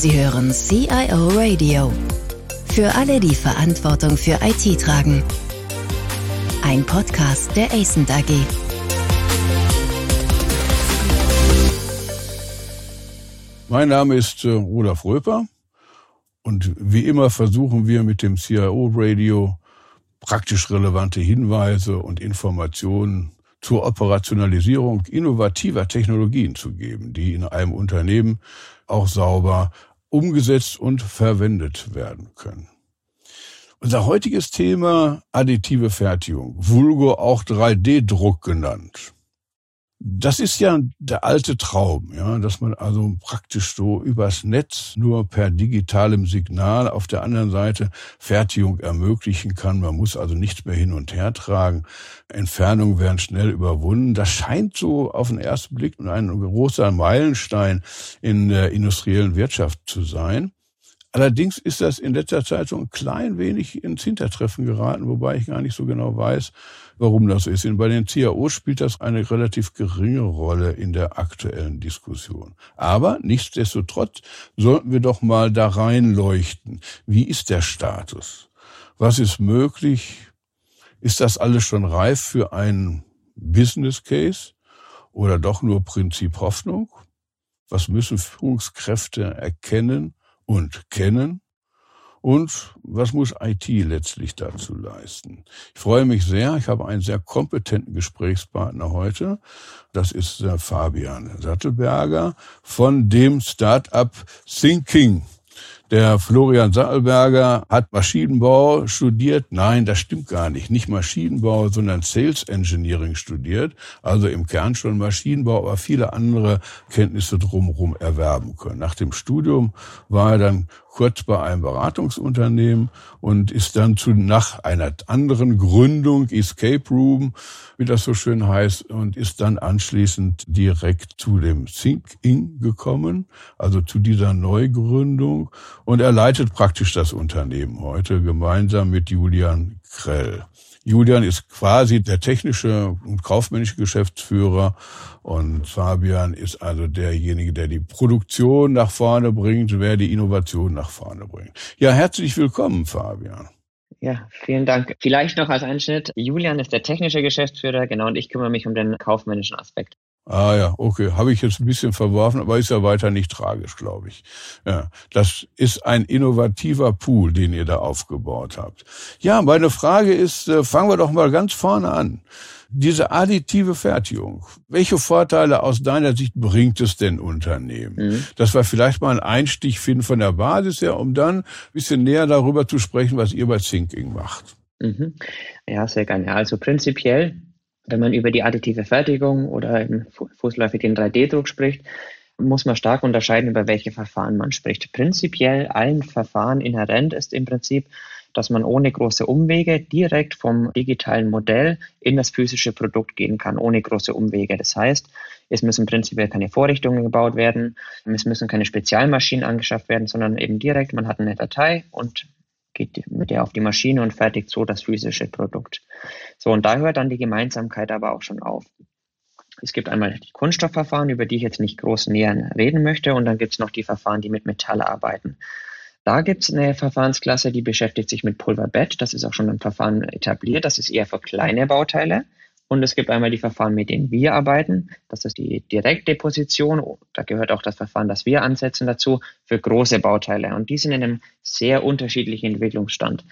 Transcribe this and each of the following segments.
Sie hören CIO Radio. Für alle, die Verantwortung für IT tragen. Ein Podcast der ACENT AG. Mein Name ist äh, Olaf Röper und wie immer versuchen wir mit dem CIO Radio praktisch relevante Hinweise und Informationen zur Operationalisierung innovativer Technologien zu geben, die in einem Unternehmen auch sauber umgesetzt und verwendet werden können. Unser heutiges Thema additive Fertigung, vulgo auch 3D-Druck genannt. Das ist ja der alte Traum, ja, dass man also praktisch so übers Netz nur per digitalem Signal auf der anderen Seite Fertigung ermöglichen kann. Man muss also nichts mehr hin und her tragen. Entfernungen werden schnell überwunden. Das scheint so auf den ersten Blick ein großer Meilenstein in der industriellen Wirtschaft zu sein. Allerdings ist das in letzter Zeit so ein klein wenig ins Hintertreffen geraten, wobei ich gar nicht so genau weiß, warum das ist. Und bei den CAOs spielt das eine relativ geringe Rolle in der aktuellen Diskussion. Aber nichtsdestotrotz sollten wir doch mal da reinleuchten. Wie ist der Status? Was ist möglich? Ist das alles schon reif für einen Business Case oder doch nur Prinzip Hoffnung? Was müssen Führungskräfte erkennen? Und kennen und was muss IT letztlich dazu leisten? Ich freue mich sehr. Ich habe einen sehr kompetenten Gesprächspartner heute. Das ist der Fabian Sattelberger von dem Startup Thinking. Der Florian Sattelberger hat Maschinenbau studiert. Nein, das stimmt gar nicht. Nicht Maschinenbau, sondern Sales Engineering studiert. Also im Kern schon Maschinenbau, aber viele andere Kenntnisse drumherum erwerben können. Nach dem Studium war er dann kurz bei einem Beratungsunternehmen und ist dann zu, nach einer anderen Gründung, Escape Room, wie das so schön heißt, und ist dann anschließend direkt zu dem Think Inc. gekommen, also zu dieser Neugründung. Und er leitet praktisch das Unternehmen heute gemeinsam mit Julian Krell. Julian ist quasi der technische und kaufmännische Geschäftsführer und Fabian ist also derjenige, der die Produktion nach vorne bringt, wer die Innovation nach vorne bringt. Ja, herzlich willkommen, Fabian. Ja, vielen Dank. Vielleicht noch als Einschnitt. Julian ist der technische Geschäftsführer, genau, und ich kümmere mich um den kaufmännischen Aspekt. Ah ja, okay. Habe ich jetzt ein bisschen verworfen, aber ist ja weiter nicht tragisch, glaube ich. Ja, das ist ein innovativer Pool, den ihr da aufgebaut habt. Ja, meine Frage ist, äh, fangen wir doch mal ganz vorne an. Diese additive Fertigung, welche Vorteile aus deiner Sicht bringt es denn Unternehmen? Mhm. Dass wir vielleicht mal einen Einstich finden von der Basis her, um dann ein bisschen näher darüber zu sprechen, was ihr bei Thinking macht. Mhm. Ja, sehr gerne. Also prinzipiell wenn man über die additive Fertigung oder im fußläufig den 3D-Druck spricht, muss man stark unterscheiden, über welche Verfahren man spricht. Prinzipiell allen Verfahren inhärent ist im Prinzip, dass man ohne große Umwege direkt vom digitalen Modell in das physische Produkt gehen kann, ohne große Umwege. Das heißt, es müssen prinzipiell keine Vorrichtungen gebaut werden, es müssen keine Spezialmaschinen angeschafft werden, sondern eben direkt, man hat eine Datei und geht mit der auf die Maschine und fertigt so das physische Produkt. So, und da hört dann die Gemeinsamkeit aber auch schon auf. Es gibt einmal die Kunststoffverfahren, über die ich jetzt nicht groß näher reden möchte, und dann gibt es noch die Verfahren, die mit Metall arbeiten. Da gibt es eine Verfahrensklasse, die beschäftigt sich mit Pulverbett. Das ist auch schon ein Verfahren etabliert. Das ist eher für kleine Bauteile. Und es gibt einmal die Verfahren, mit denen wir arbeiten. Das ist die Direktdeposition. Da gehört auch das Verfahren, das wir ansetzen dazu, für große Bauteile. Und die sind in einem sehr unterschiedlichen Entwicklungsstand.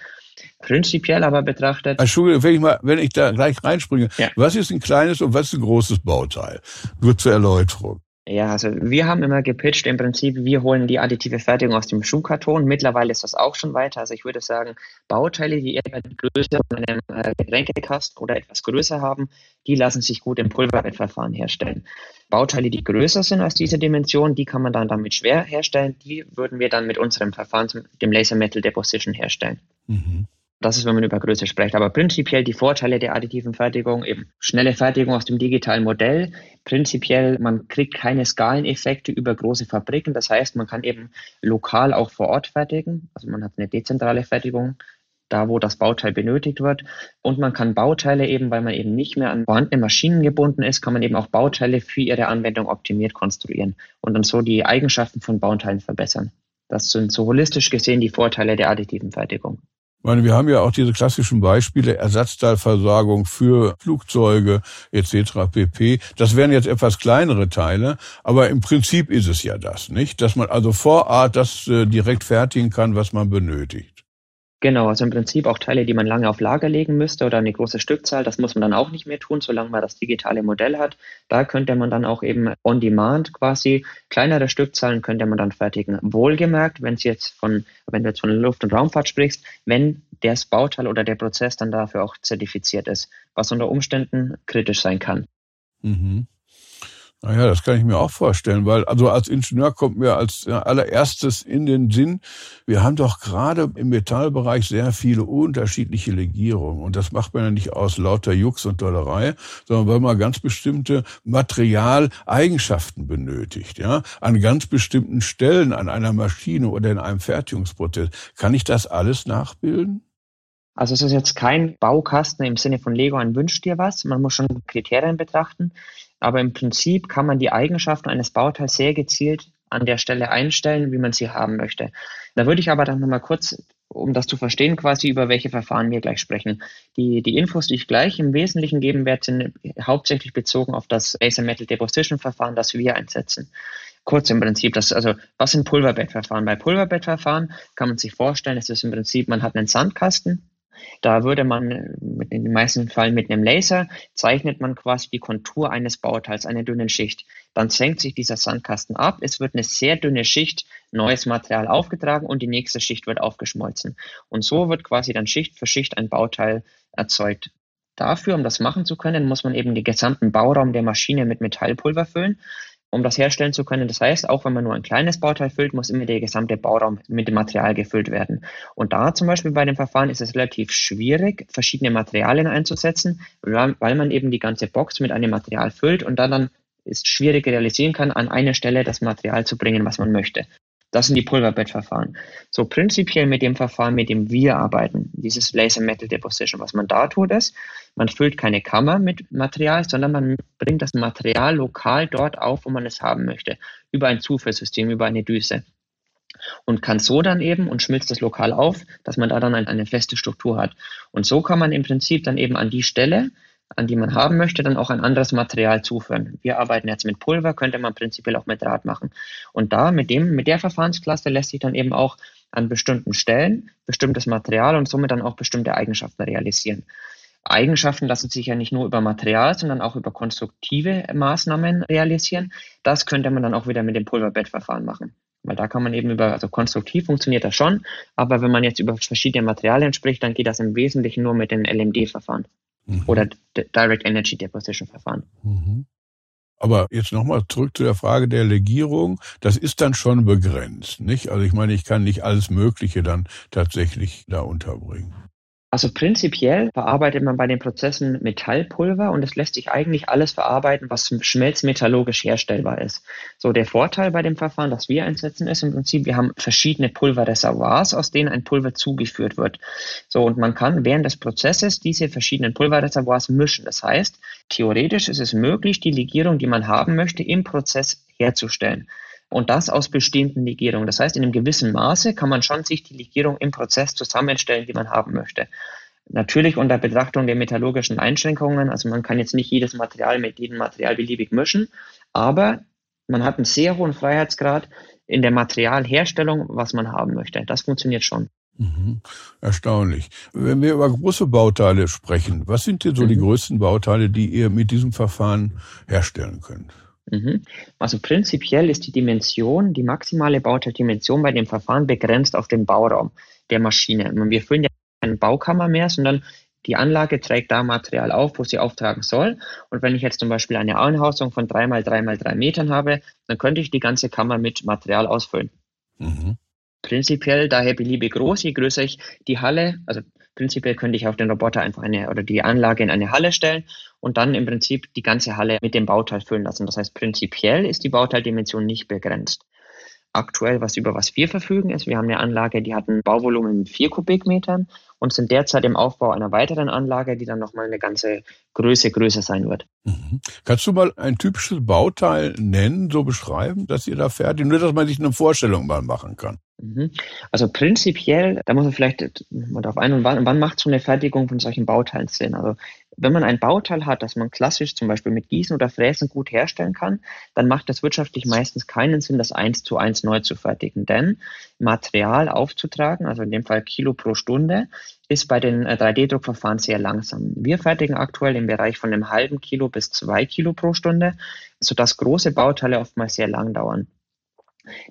Prinzipiell aber betrachtet. Entschuldigung, wenn ich, mal, wenn ich da gleich reinspringe. Ja. Was ist ein kleines und was ist ein großes Bauteil? Nur zur Erläuterung. Ja, also wir haben immer gepitcht im Prinzip, wir holen die additive Fertigung aus dem Schuhkarton. Mittlerweile ist das auch schon weiter. Also ich würde sagen, Bauteile, die etwa die Größe von einem äh, Getränkekasten oder etwas größer haben, die lassen sich gut im Pulverbettverfahren herstellen. Bauteile, die größer sind als diese Dimension, die kann man dann damit schwer herstellen. Die würden wir dann mit unserem Verfahren, dem Laser Metal Deposition, herstellen. Mhm. Das ist, wenn man über Größe spricht. Aber prinzipiell die Vorteile der additiven Fertigung, eben schnelle Fertigung aus dem digitalen Modell. Prinzipiell, man kriegt keine Skaleneffekte über große Fabriken. Das heißt, man kann eben lokal auch vor Ort fertigen. Also man hat eine dezentrale Fertigung, da wo das Bauteil benötigt wird. Und man kann Bauteile eben, weil man eben nicht mehr an vorhandene Maschinen gebunden ist, kann man eben auch Bauteile für ihre Anwendung optimiert konstruieren und dann so die Eigenschaften von Bauteilen verbessern. Das sind so holistisch gesehen die Vorteile der additiven Fertigung. Ich meine, wir haben ja auch diese klassischen Beispiele Ersatzteilversorgung für Flugzeuge etc. pp. Das wären jetzt etwas kleinere Teile, aber im Prinzip ist es ja das, nicht? Dass man also vor Ort das äh, direkt fertigen kann, was man benötigt. Genau, also im Prinzip auch Teile, die man lange auf Lager legen müsste oder eine große Stückzahl, das muss man dann auch nicht mehr tun, solange man das digitale Modell hat. Da könnte man dann auch eben on demand quasi kleinere Stückzahlen könnte man dann fertigen. Wohlgemerkt, wenn es jetzt von, wenn du jetzt von Luft- und Raumfahrt sprichst, wenn das Bauteil oder der Prozess dann dafür auch zertifiziert ist, was unter Umständen kritisch sein kann. Mhm. Naja, das kann ich mir auch vorstellen, weil also als Ingenieur kommt mir als allererstes in den Sinn, wir haben doch gerade im Metallbereich sehr viele unterschiedliche Legierungen und das macht man ja nicht aus lauter Jux und Dollerei, sondern weil man ganz bestimmte Materialeigenschaften benötigt, ja, an ganz bestimmten Stellen an einer Maschine oder in einem Fertigungsprozess. Kann ich das alles nachbilden? Also es ist jetzt kein Baukasten im Sinne von Lego, ein wünscht dir was. Man muss schon Kriterien betrachten. Aber im Prinzip kann man die Eigenschaften eines Bauteils sehr gezielt an der Stelle einstellen, wie man sie haben möchte. Da würde ich aber dann nochmal kurz, um das zu verstehen, quasi über welche Verfahren wir gleich sprechen. Die, die Infos, die ich gleich im Wesentlichen geben werde, sind hauptsächlich bezogen auf das Laser Metal Deposition Verfahren, das wir einsetzen kurz im Prinzip, das, also was sind Pulverbettverfahren? Bei Pulverbettverfahren kann man sich vorstellen, es ist im Prinzip, man hat einen Sandkasten, da würde man in den meisten Fällen mit einem Laser zeichnet man quasi die Kontur eines Bauteils, eine dünne Schicht. Dann senkt sich dieser Sandkasten ab, es wird eine sehr dünne Schicht neues Material aufgetragen und die nächste Schicht wird aufgeschmolzen. Und so wird quasi dann Schicht für Schicht ein Bauteil erzeugt. Dafür, um das machen zu können, muss man eben den gesamten Bauraum der Maschine mit Metallpulver füllen um das herstellen zu können. Das heißt, auch wenn man nur ein kleines Bauteil füllt, muss immer der gesamte Bauraum mit dem Material gefüllt werden. Und da zum Beispiel bei dem Verfahren ist es relativ schwierig, verschiedene Materialien einzusetzen, weil man eben die ganze Box mit einem Material füllt und dann, dann ist schwierig realisieren kann, an eine Stelle das Material zu bringen, was man möchte. Das sind die Pulverbettverfahren. So prinzipiell mit dem Verfahren, mit dem wir arbeiten, dieses Laser Metal Deposition, was man da tut, ist, man füllt keine Kammer mit Material, sondern man bringt das Material lokal dort auf, wo man es haben möchte, über ein Zuführsystem, über eine Düse. Und kann so dann eben und schmilzt das lokal auf, dass man da dann eine feste Struktur hat. Und so kann man im Prinzip dann eben an die Stelle, an die man haben möchte, dann auch ein anderes Material zuführen. Wir arbeiten jetzt mit Pulver, könnte man prinzipiell auch mit Draht machen. Und da mit dem, mit der Verfahrensklasse lässt sich dann eben auch an bestimmten Stellen bestimmtes Material und somit dann auch bestimmte Eigenschaften realisieren. Eigenschaften lassen sich ja nicht nur über Material, sondern auch über konstruktive Maßnahmen realisieren. Das könnte man dann auch wieder mit dem Pulverbettverfahren machen. Weil da kann man eben über, also konstruktiv funktioniert das schon, aber wenn man jetzt über verschiedene Materialien spricht, dann geht das im Wesentlichen nur mit den LMD-Verfahren mhm. oder Direct Energy Deposition Verfahren. Mhm. Aber jetzt nochmal zurück zu der Frage der Legierung. Das ist dann schon begrenzt, nicht? Also ich meine, ich kann nicht alles Mögliche dann tatsächlich da unterbringen. Also prinzipiell verarbeitet man bei den Prozessen Metallpulver und es lässt sich eigentlich alles verarbeiten, was schmelzmetallurgisch herstellbar ist. So der Vorteil bei dem Verfahren, das wir einsetzen, ist im Prinzip, wir haben verschiedene Pulverreservoirs, aus denen ein Pulver zugeführt wird. So und man kann während des Prozesses diese verschiedenen Pulverreservoirs mischen. Das heißt, theoretisch ist es möglich, die Legierung, die man haben möchte, im Prozess herzustellen und das aus bestehenden Legierungen. Das heißt, in einem gewissen Maße kann man schon sich die Legierung im Prozess zusammenstellen, die man haben möchte. Natürlich unter Betrachtung der metallurgischen Einschränkungen, also man kann jetzt nicht jedes Material mit jedem Material beliebig mischen, aber man hat einen sehr hohen Freiheitsgrad in der Materialherstellung, was man haben möchte. Das funktioniert schon. Mhm. Erstaunlich. Wenn wir über große Bauteile sprechen, was sind denn so mhm. die größten Bauteile, die ihr mit diesem Verfahren herstellen könnt? Mhm. Also prinzipiell ist die Dimension, die maximale Bauteildimension bei dem Verfahren begrenzt auf den Bauraum der Maschine. Wir füllen ja keine Baukammer mehr, sondern die Anlage trägt da Material auf, wo sie auftragen soll. Und wenn ich jetzt zum Beispiel eine Anhausung von drei mal drei mal drei Metern habe, dann könnte ich die ganze Kammer mit Material ausfüllen. Mhm. Prinzipiell daher beliebig groß, je größer ich die Halle, also prinzipiell könnte ich auf den Roboter einfach eine oder die Anlage in eine Halle stellen und dann im Prinzip die ganze Halle mit dem Bauteil füllen lassen. Das heißt, prinzipiell ist die Bauteildimension nicht begrenzt. Aktuell, was über was wir verfügen, ist, wir haben eine Anlage, die hat ein Bauvolumen mit vier Kubikmetern und sind derzeit im Aufbau einer weiteren Anlage, die dann nochmal eine ganze Größe größer sein wird. Mhm. Kannst du mal ein typisches Bauteil nennen, so beschreiben, dass ihr da fertig, nur dass man sich eine Vorstellung mal machen kann? Mhm. Also prinzipiell, da muss man vielleicht mal darauf ein, wann, wann macht so eine Fertigung von solchen Bauteilen Sinn? Also wenn man ein Bauteil hat, das man klassisch zum Beispiel mit Gießen oder Fräsen gut herstellen kann, dann macht das wirtschaftlich meistens keinen Sinn, das eins zu eins neu zu fertigen. Denn Material aufzutragen, also in dem Fall Kilo pro Stunde, ist bei den 3D-Druckverfahren äh, sehr langsam. Wir fertigen aktuell im Bereich von einem halben Kilo bis zwei Kilo pro Stunde, sodass große Bauteile oftmals sehr lang dauern.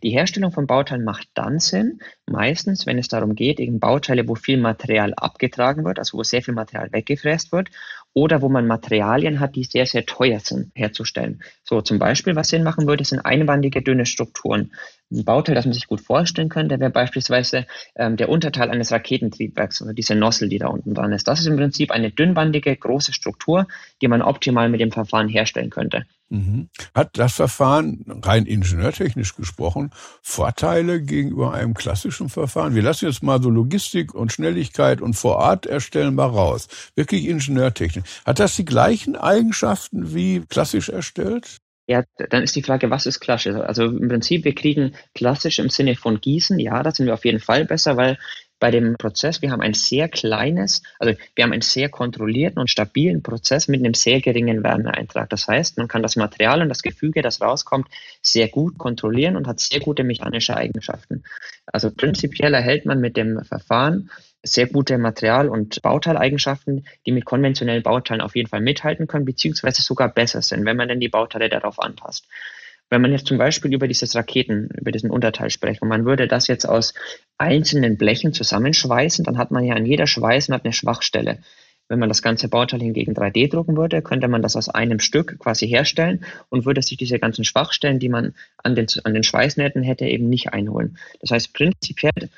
Die Herstellung von Bauteilen macht dann Sinn, meistens, wenn es darum geht, eben Bauteile, wo viel Material abgetragen wird, also wo sehr viel Material weggefräst wird, oder wo man Materialien hat, die sehr, sehr teuer sind, herzustellen. So zum Beispiel, was Sinn machen würde, sind einwandige, dünne Strukturen. Ein Bauteil, das man sich gut vorstellen könnte, wäre beispielsweise ähm, der Unterteil eines Raketentriebwerks oder diese Nossel, die da unten dran ist. Das ist im Prinzip eine dünnwandige, große Struktur, die man optimal mit dem Verfahren herstellen könnte. Mhm. Hat das Verfahren rein ingenieurtechnisch gesprochen Vorteile gegenüber einem klassischen Verfahren? Wir lassen jetzt mal so Logistik und Schnelligkeit und vor Ort erstellen mal raus. Wirklich Ingenieurtechnik. Hat das die gleichen Eigenschaften wie klassisch erstellt? Ja, dann ist die Frage, was ist klassisch? Also im Prinzip, wir kriegen klassisch im Sinne von Gießen, ja, da sind wir auf jeden Fall besser, weil bei dem Prozess, wir haben ein sehr kleines, also wir haben einen sehr kontrollierten und stabilen Prozess mit einem sehr geringen Wärmeeintrag. Das heißt, man kann das Material und das Gefüge, das rauskommt, sehr gut kontrollieren und hat sehr gute mechanische Eigenschaften. Also prinzipiell erhält man mit dem Verfahren sehr gute Material- und Bauteileigenschaften, die mit konventionellen Bauteilen auf jeden Fall mithalten können, beziehungsweise sogar besser sind, wenn man denn die Bauteile darauf anpasst. Wenn man jetzt zum Beispiel über dieses Raketen, über diesen Unterteil spricht und man würde das jetzt aus einzelnen Blechen zusammenschweißen, dann hat man ja an jeder Schweiß eine Schwachstelle. Wenn man das ganze Bauteil hingegen 3D drucken würde, könnte man das aus einem Stück quasi herstellen und würde sich diese ganzen Schwachstellen, die man an den, an den Schweißnähten hätte, eben nicht einholen. Das heißt, prinzipiell,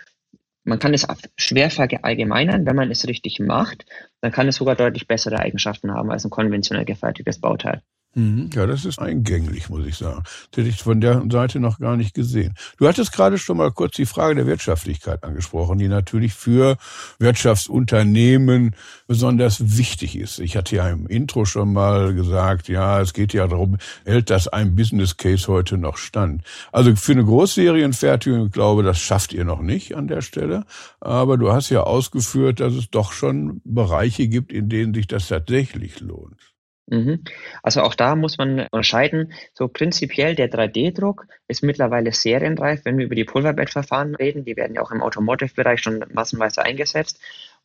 man kann es schwer verallgemeinern. Wenn man es richtig macht, dann kann es sogar deutlich bessere Eigenschaften haben als ein konventionell gefertigtes Bauteil. Mhm. Ja, das ist eingänglich, muss ich sagen. Das hätte ich von der Seite noch gar nicht gesehen. Du hattest gerade schon mal kurz die Frage der Wirtschaftlichkeit angesprochen, die natürlich für Wirtschaftsunternehmen besonders wichtig ist. Ich hatte ja im Intro schon mal gesagt, ja, es geht ja darum, hält das ein Business Case heute noch stand. Also für eine Großserienfertigung, ich glaube, das schafft ihr noch nicht an der Stelle. Aber du hast ja ausgeführt, dass es doch schon Bereiche gibt, in denen sich das tatsächlich lohnt. Mhm. Also auch da muss man unterscheiden. So prinzipiell der 3D-Druck ist mittlerweile serienreif, wenn wir über die Pulverbettverfahren reden. Die werden ja auch im Automotive-Bereich schon massenweise eingesetzt.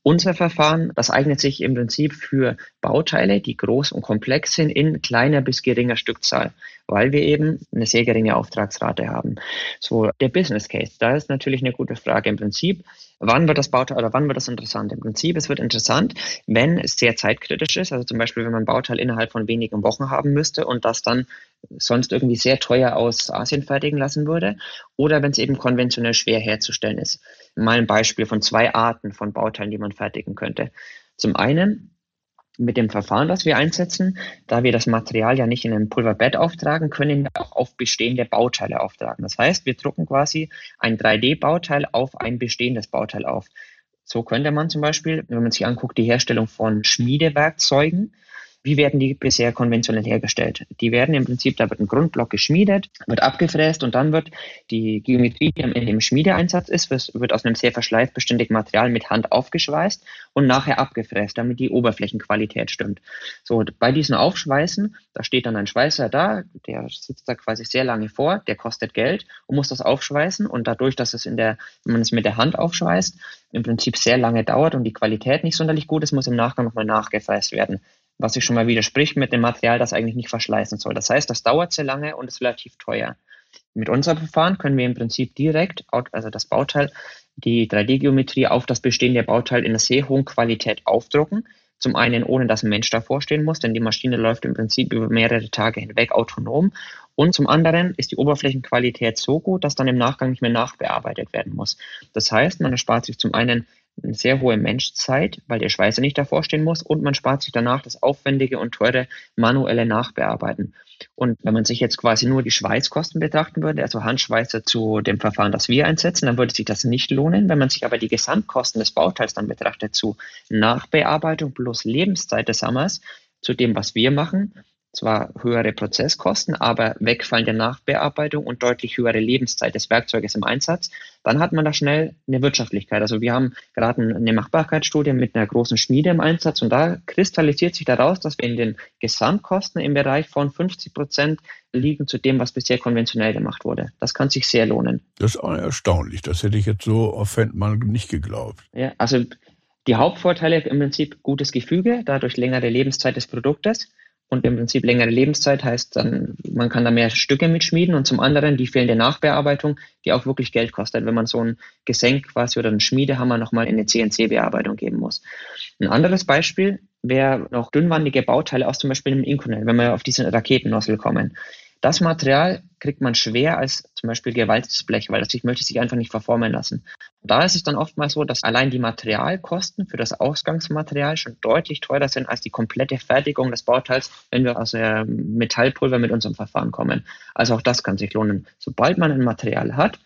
Unser Verfahren, das eignet sich im Prinzip für Bauteile, die groß und komplex sind, in kleiner bis geringer Stückzahl, weil wir eben eine sehr geringe Auftragsrate haben. So, der Business Case, da ist natürlich eine gute Frage. Im Prinzip Wann wird das Bauteil oder wann wird das interessant? Im Prinzip, es wird interessant, wenn es sehr zeitkritisch ist. Also zum Beispiel, wenn man Bauteil innerhalb von wenigen Wochen haben müsste und das dann sonst irgendwie sehr teuer aus Asien fertigen lassen würde. Oder wenn es eben konventionell schwer herzustellen ist. Mal ein Beispiel von zwei Arten von Bauteilen, die man fertigen könnte. Zum einen mit dem Verfahren, das wir einsetzen, da wir das Material ja nicht in ein Pulverbett auftragen, können wir auch auf bestehende Bauteile auftragen. Das heißt, wir drucken quasi ein 3D-Bauteil auf ein bestehendes Bauteil auf. So könnte man zum Beispiel, wenn man sich anguckt, die Herstellung von Schmiedewerkzeugen, wie werden die bisher konventionell hergestellt? Die werden im Prinzip, da wird ein Grundblock geschmiedet, wird abgefräst und dann wird die Geometrie, die am Ende im Schmiedeeinsatz ist, wird aus einem sehr verschleißbeständigen Material mit Hand aufgeschweißt und nachher abgefräst, damit die Oberflächenqualität stimmt. So, bei diesen Aufschweißen, da steht dann ein Schweißer da, der sitzt da quasi sehr lange vor, der kostet Geld und muss das aufschweißen und dadurch, dass es in der, wenn man es mit der Hand aufschweißt, im Prinzip sehr lange dauert und die Qualität nicht sonderlich gut ist, muss im Nachgang nochmal nachgefräst werden was sich schon mal widerspricht mit dem Material, das eigentlich nicht verschleißen soll. Das heißt, das dauert sehr lange und ist relativ teuer. Mit unserem Verfahren können wir im Prinzip direkt, also das Bauteil, die 3D-Geometrie auf das bestehende Bauteil in einer sehr hohen Qualität aufdrucken. Zum einen, ohne dass ein Mensch davor stehen muss, denn die Maschine läuft im Prinzip über mehrere Tage hinweg autonom. Und zum anderen ist die Oberflächenqualität so gut, dass dann im Nachgang nicht mehr nachbearbeitet werden muss. Das heißt, man erspart sich zum einen eine sehr hohe Menschzeit, weil der Schweißer nicht davor stehen muss und man spart sich danach das aufwendige und teure manuelle Nachbearbeiten. Und wenn man sich jetzt quasi nur die Schweißkosten betrachten würde, also Handschweißer zu dem Verfahren, das wir einsetzen, dann würde sich das nicht lohnen. Wenn man sich aber die Gesamtkosten des Bauteils dann betrachtet zu Nachbearbeitung plus Lebenszeit des Hammers, zu dem, was wir machen, zwar höhere Prozesskosten, aber wegfallende Nachbearbeitung und deutlich höhere Lebenszeit des Werkzeuges im Einsatz, dann hat man da schnell eine Wirtschaftlichkeit. Also wir haben gerade eine Machbarkeitsstudie mit einer großen Schmiede im Einsatz und da kristallisiert sich daraus, dass wir in den Gesamtkosten im Bereich von 50 Prozent liegen zu dem, was bisher konventionell gemacht wurde. Das kann sich sehr lohnen. Das ist erstaunlich. Das hätte ich jetzt so auf Fendmann nicht geglaubt. Ja, also die Hauptvorteile im Prinzip gutes Gefüge, dadurch längere Lebenszeit des Produktes und im Prinzip längere Lebenszeit heißt dann, man kann da mehr Stücke mitschmieden und zum anderen die fehlende Nachbearbeitung, die auch wirklich Geld kostet, wenn man so ein Gesenk quasi oder einen Schmiedehammer nochmal in eine CNC-Bearbeitung geben muss. Ein anderes Beispiel wäre noch dünnwandige Bauteile aus zum Beispiel einem Inconel, wenn wir auf diesen Raketennossel kommen. Das Material kriegt man schwer als zum Beispiel gewalztes Blech, weil das sich möchte sich einfach nicht verformen lassen. Und da ist es dann oftmals so, dass allein die Materialkosten für das Ausgangsmaterial schon deutlich teurer sind als die komplette Fertigung des Bauteils, wenn wir aus der Metallpulver mit unserem Verfahren kommen. Also auch das kann sich lohnen. Sobald man ein Material hat,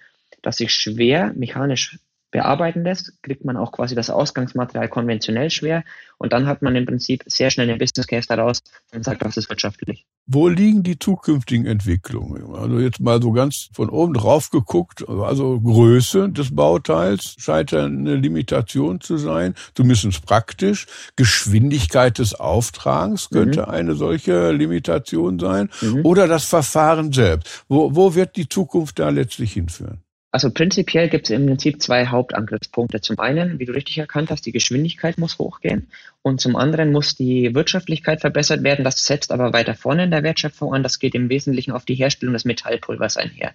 das sich schwer mechanisch bearbeiten lässt, kriegt man auch quasi das Ausgangsmaterial konventionell schwer und dann hat man im Prinzip sehr schnell einen Business Case daraus und sagt, das ist wirtschaftlich. Wo liegen die zukünftigen Entwicklungen? Also jetzt mal so ganz von oben drauf geguckt, also Größe des Bauteils scheint eine Limitation zu sein, zumindest praktisch. Geschwindigkeit des Auftragens könnte mhm. eine solche Limitation sein mhm. oder das Verfahren selbst. Wo, wo wird die Zukunft da letztlich hinführen? Also prinzipiell gibt es im Prinzip zwei Hauptangriffspunkte. Zum einen, wie du richtig erkannt hast, die Geschwindigkeit muss hochgehen und zum anderen muss die Wirtschaftlichkeit verbessert werden. Das setzt aber weiter vorne in der Wertschöpfung an. Das geht im Wesentlichen auf die Herstellung des Metallpulvers einher.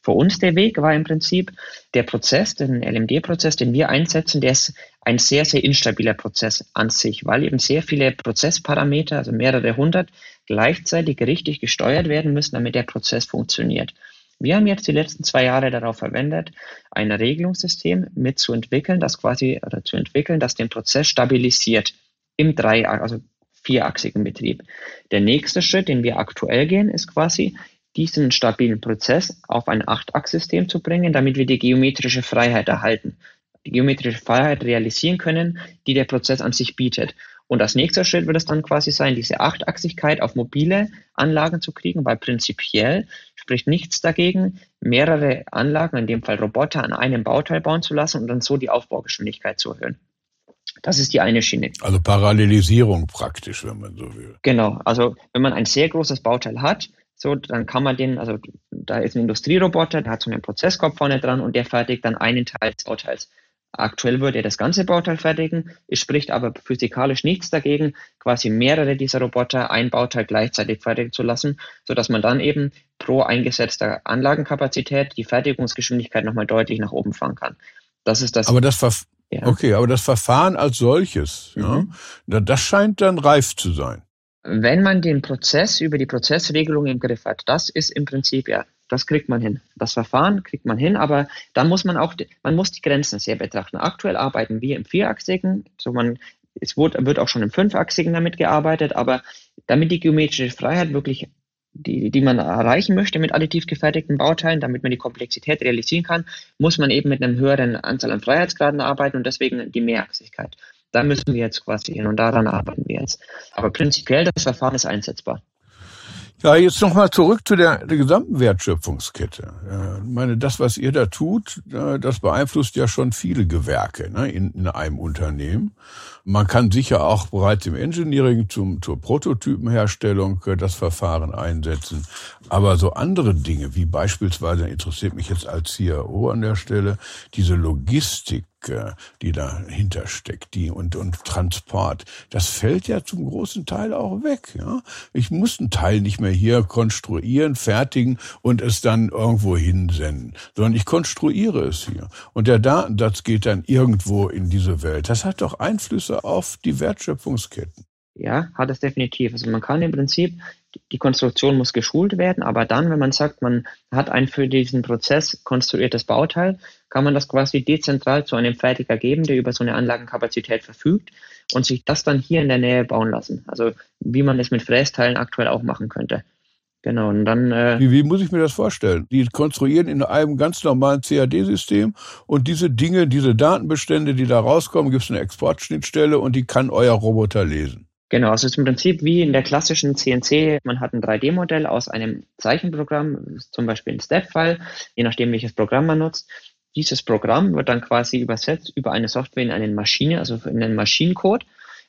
Für uns der Weg war im Prinzip der Prozess, den LMD-Prozess, den wir einsetzen, der ist ein sehr, sehr instabiler Prozess an sich, weil eben sehr viele Prozessparameter, also mehrere hundert, gleichzeitig richtig gesteuert werden müssen, damit der Prozess funktioniert. Wir haben jetzt die letzten zwei Jahre darauf verwendet, ein Regelungssystem mitzuentwickeln, das quasi oder zu entwickeln, das den Prozess stabilisiert im drei, also vierachsigen Betrieb. Der nächste Schritt, den wir aktuell gehen, ist quasi diesen stabilen Prozess auf ein Achtachssystem zu bringen, damit wir die geometrische Freiheit erhalten, die geometrische Freiheit realisieren können, die der Prozess an sich bietet. Und als nächster Schritt wird es dann quasi sein, diese Achtachsigkeit auf mobile Anlagen zu kriegen, weil prinzipiell spricht nichts dagegen, mehrere Anlagen, in dem Fall Roboter, an einem Bauteil bauen zu lassen und dann so die Aufbaugeschwindigkeit zu erhöhen. Das ist die eine Schiene. Also Parallelisierung praktisch, wenn man so will. Genau, also wenn man ein sehr großes Bauteil hat, so, dann kann man den, also da ist ein Industrieroboter, der hat so einen Prozesskopf vorne dran und der fertigt dann einen Teil des Bauteils. Aktuell würde er das ganze Bauteil fertigen. Es spricht aber physikalisch nichts dagegen, quasi mehrere dieser Roboter ein Bauteil gleichzeitig fertigen zu lassen, sodass man dann eben pro eingesetzter Anlagenkapazität die Fertigungsgeschwindigkeit nochmal deutlich nach oben fahren kann. Das ist das. Aber das Verf ja. Okay, aber das Verfahren als solches, mhm. ja, das scheint dann reif zu sein. Wenn man den Prozess über die Prozessregelung im Griff hat, das ist im Prinzip ja das kriegt man hin. Das Verfahren kriegt man hin, aber da muss man auch, man muss die Grenzen sehr betrachten. Aktuell arbeiten wir im Vierachsigen, so man, es wird, wird auch schon im Fünfachsigen damit gearbeitet, aber damit die geometrische Freiheit wirklich die, die man erreichen möchte mit additiv gefertigten Bauteilen, damit man die Komplexität realisieren kann, muss man eben mit einem höheren Anzahl an Freiheitsgraden arbeiten und deswegen die Mehrachsigkeit. Da müssen wir jetzt quasi hin und daran arbeiten wir jetzt. Aber prinzipiell, das Verfahren ist einsetzbar. Ja, jetzt nochmal zurück zu der, der gesamten Wertschöpfungskette. Ich meine, das, was ihr da tut, das beeinflusst ja schon viele Gewerke ne, in, in einem Unternehmen. Man kann sicher auch bereits im Engineering zum, zur Prototypenherstellung äh, das Verfahren einsetzen. Aber so andere Dinge, wie beispielsweise, interessiert mich jetzt als CIO an der Stelle, diese Logistik, die dahinter steckt, die und, und Transport, das fällt ja zum großen Teil auch weg. Ja? Ich muss einen Teil nicht mehr hier konstruieren, fertigen und es dann irgendwo hinsenden, sondern ich konstruiere es hier. Und der Datensatz geht dann irgendwo in diese Welt. Das hat doch Einflüsse auf die Wertschöpfungsketten. Ja, hat es definitiv. Also man kann im Prinzip die Konstruktion muss geschult werden, aber dann, wenn man sagt, man hat ein für diesen Prozess konstruiertes Bauteil, kann man das quasi dezentral zu einem Fertiger geben, der über so eine Anlagenkapazität verfügt und sich das dann hier in der Nähe bauen lassen. Also wie man es mit Frästeilen aktuell auch machen könnte. Genau, und dann. Äh wie, wie muss ich mir das vorstellen? Die konstruieren in einem ganz normalen CAD-System und diese Dinge, diese Datenbestände, die da rauskommen, gibt es eine Exportschnittstelle und die kann euer Roboter lesen. Genau, also es ist im Prinzip wie in der klassischen CNC. Man hat ein 3D-Modell aus einem Zeichenprogramm, zum Beispiel ein Step-File, je nachdem, welches Programm man nutzt. Dieses Programm wird dann quasi übersetzt über eine Software in eine Maschine, also in einen Maschinencode.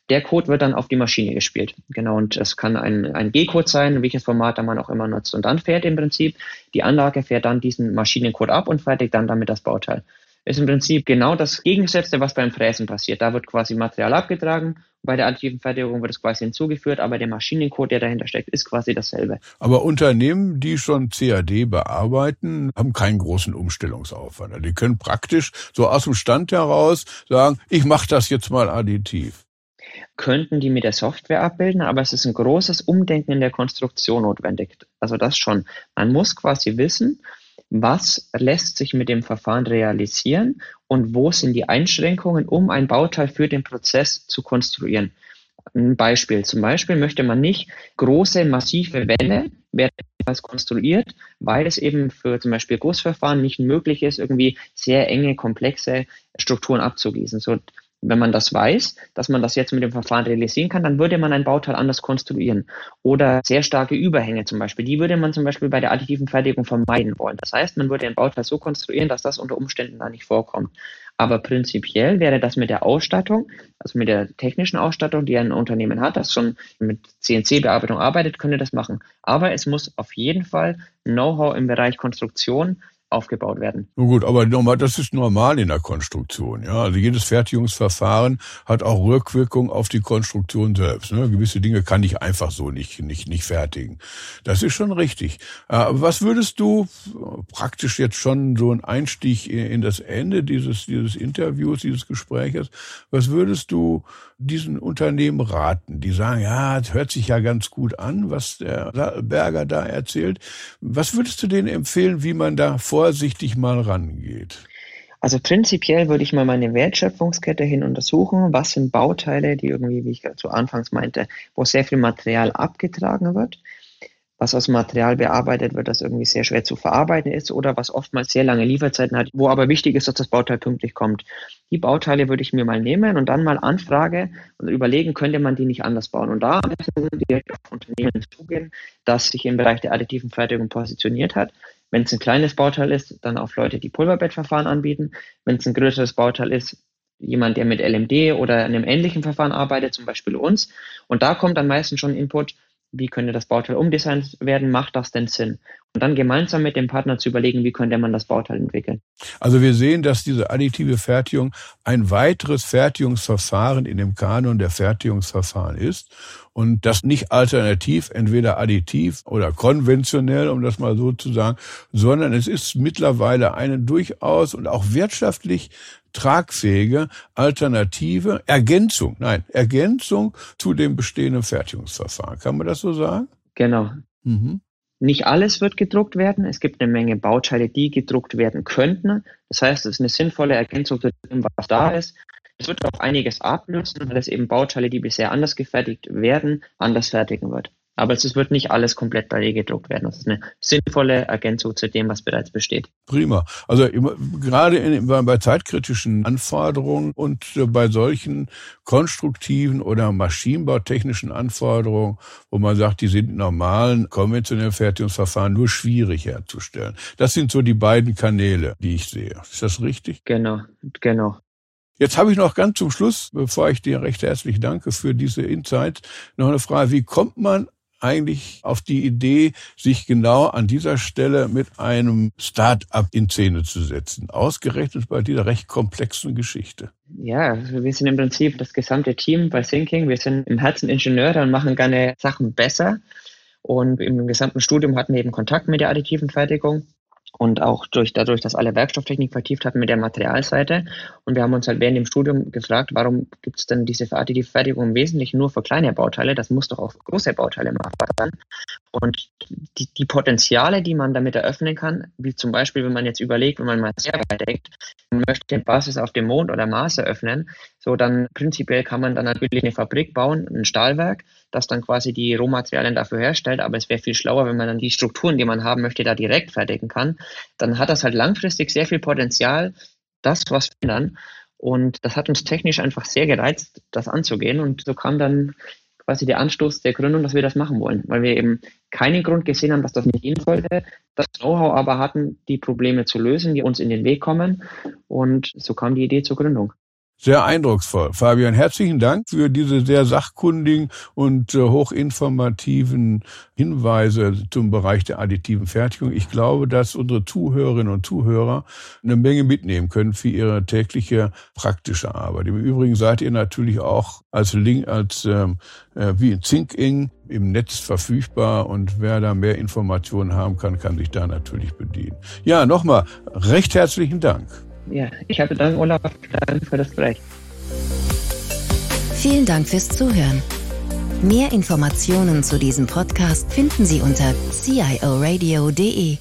Der Code wird dann auf die Maschine gespielt. Genau, und es kann ein, ein G-Code sein, welches Format man auch immer nutzt. Und dann fährt im Prinzip, die Anlage fährt dann diesen Maschinencode ab und fertigt dann damit das Bauteil. Ist im Prinzip genau das Gegensätzte, was beim Fräsen passiert. Da wird quasi Material abgetragen, bei der additiven Fertigung wird es quasi hinzugeführt, aber der Maschinencode, der dahinter steckt, ist quasi dasselbe. Aber Unternehmen, die schon CAD bearbeiten, haben keinen großen Umstellungsaufwand. Die können praktisch so aus dem Stand heraus sagen, ich mache das jetzt mal additiv könnten die mit der Software abbilden, aber es ist ein großes Umdenken in der Konstruktion notwendig. Also das schon. Man muss quasi wissen, was lässt sich mit dem Verfahren realisieren und wo sind die Einschränkungen, um ein Bauteil für den Prozess zu konstruieren. Ein Beispiel. Zum Beispiel möchte man nicht große, massive Wände werden konstruiert, weil es eben für zum Beispiel Gussverfahren nicht möglich ist, irgendwie sehr enge, komplexe Strukturen abzugießen. So, wenn man das weiß, dass man das jetzt mit dem Verfahren realisieren kann, dann würde man ein Bauteil anders konstruieren. Oder sehr starke Überhänge zum Beispiel, die würde man zum Beispiel bei der additiven Fertigung vermeiden wollen. Das heißt, man würde ein Bauteil so konstruieren, dass das unter Umständen da nicht vorkommt. Aber prinzipiell wäre das mit der Ausstattung, also mit der technischen Ausstattung, die ein Unternehmen hat, das schon mit CNC-Bearbeitung arbeitet, könnte das machen. Aber es muss auf jeden Fall Know-how im Bereich Konstruktion aufgebaut werden. Nun gut, aber normal, das ist normal in der Konstruktion. Ja, also jedes Fertigungsverfahren hat auch Rückwirkung auf die Konstruktion selbst. Ne? Gewisse Dinge kann ich einfach so nicht nicht nicht fertigen. Das ist schon richtig. Äh, aber was würdest du praktisch jetzt schon so ein Einstieg in das Ende dieses dieses Interviews, dieses Gespräches? Was würdest du diesen Unternehmen raten, die sagen, ja, es hört sich ja ganz gut an, was der Berger da erzählt. Was würdest du denen empfehlen, wie man da vorsichtig mal rangeht? Also prinzipiell würde ich mal meine Wertschöpfungskette hin untersuchen. Was sind Bauteile, die irgendwie, wie ich zu Anfangs meinte, wo sehr viel Material abgetragen wird? was aus Material bearbeitet wird, das irgendwie sehr schwer zu verarbeiten ist oder was oftmals sehr lange Lieferzeiten hat, wo aber wichtig ist, dass das Bauteil pünktlich kommt. Die Bauteile würde ich mir mal nehmen und dann mal anfrage und überlegen, könnte man die nicht anders bauen. Und da müssen wir direkt auf Unternehmen zugehen, das sich im Bereich der additiven Fertigung positioniert hat. Wenn es ein kleines Bauteil ist, dann auf Leute, die Pulverbettverfahren anbieten. Wenn es ein größeres Bauteil ist, jemand, der mit LMD oder einem ähnlichen Verfahren arbeitet, zum Beispiel uns. Und da kommt dann meistens schon Input, wie könnte das Bauteil umdesignt werden, macht das denn Sinn? Und dann gemeinsam mit dem Partner zu überlegen, wie könnte man das Bauteil entwickeln. Also wir sehen, dass diese additive Fertigung ein weiteres Fertigungsverfahren in dem Kanon der Fertigungsverfahren ist und das nicht alternativ, entweder additiv oder konventionell, um das mal so zu sagen, sondern es ist mittlerweile eine durchaus und auch wirtschaftlich tragfähige Alternative, Ergänzung, nein, Ergänzung zu dem bestehenden Fertigungsverfahren. Kann man das so sagen? Genau. Mhm. Nicht alles wird gedruckt werden. Es gibt eine Menge Bauteile, die gedruckt werden könnten. Das heißt, es ist eine sinnvolle Ergänzung zu dem, was da ist. Es wird auch einiges ablösen, weil es eben Bauteile, die bisher anders gefertigt werden, anders fertigen wird. Aber es wird nicht alles komplett 3D gedruckt werden. Das ist eine sinnvolle Ergänzung zu dem, was bereits besteht. Prima. Also gerade in, bei zeitkritischen Anforderungen und bei solchen konstruktiven oder maschinenbautechnischen Anforderungen, wo man sagt, die sind in normalen konventionellen Fertigungsverfahren nur schwierig herzustellen. Das sind so die beiden Kanäle, die ich sehe. Ist das richtig? Genau, genau. Jetzt habe ich noch ganz zum Schluss, bevor ich dir recht herzlich danke für diese Insight, noch eine Frage. Wie kommt man eigentlich auf die Idee, sich genau an dieser Stelle mit einem Start-up in Szene zu setzen? Ausgerechnet bei dieser recht komplexen Geschichte. Ja, also wir sind im Prinzip das gesamte Team bei Thinking. Wir sind im Herzen Ingenieure und machen gerne Sachen besser. Und im gesamten Studium hatten wir eben Kontakt mit der additiven Fertigung und auch durch, dadurch, dass alle Werkstofftechnik vertieft hatten mit der Materialseite. Und wir haben uns halt während dem Studium gefragt, warum gibt es denn diese additive Fertigung im Wesentlichen nur für kleine Bauteile? Das muss doch auch für große Bauteile machbar sein. Und die, die Potenziale, die man damit eröffnen kann, wie zum Beispiel, wenn man jetzt überlegt, wenn man mal sehr weit denkt, man möchte Basis auf dem Mond oder Mars eröffnen, so dann prinzipiell kann man dann natürlich eine Fabrik bauen, ein Stahlwerk, das dann quasi die Rohmaterialien dafür herstellt. Aber es wäre viel schlauer, wenn man dann die Strukturen, die man haben möchte, da direkt fertigen kann. Dann hat das halt langfristig sehr viel Potenzial, das was verändern. Und das hat uns technisch einfach sehr gereizt, das anzugehen. Und so kam dann quasi der Anstoß der Gründung, dass wir das machen wollen, weil wir eben keinen Grund gesehen haben, dass das nicht gehen sollte, das Know-how aber hatten, die Probleme zu lösen, die uns in den Weg kommen. Und so kam die Idee zur Gründung. Sehr eindrucksvoll. Fabian, herzlichen Dank für diese sehr sachkundigen und äh, hochinformativen Hinweise zum Bereich der additiven Fertigung. Ich glaube, dass unsere Zuhörerinnen und Zuhörer eine Menge mitnehmen können für ihre tägliche praktische Arbeit. Im Übrigen seid ihr natürlich auch als Link, als ähm, äh, wie Zinking im Netz verfügbar und wer da mehr Informationen haben kann, kann sich da natürlich bedienen. Ja, nochmal recht herzlichen Dank. Ja, ich habe Dank, Olaf, für das Gespräch. Vielen Dank fürs Zuhören. Mehr Informationen zu diesem Podcast finden Sie unter cioradio.de.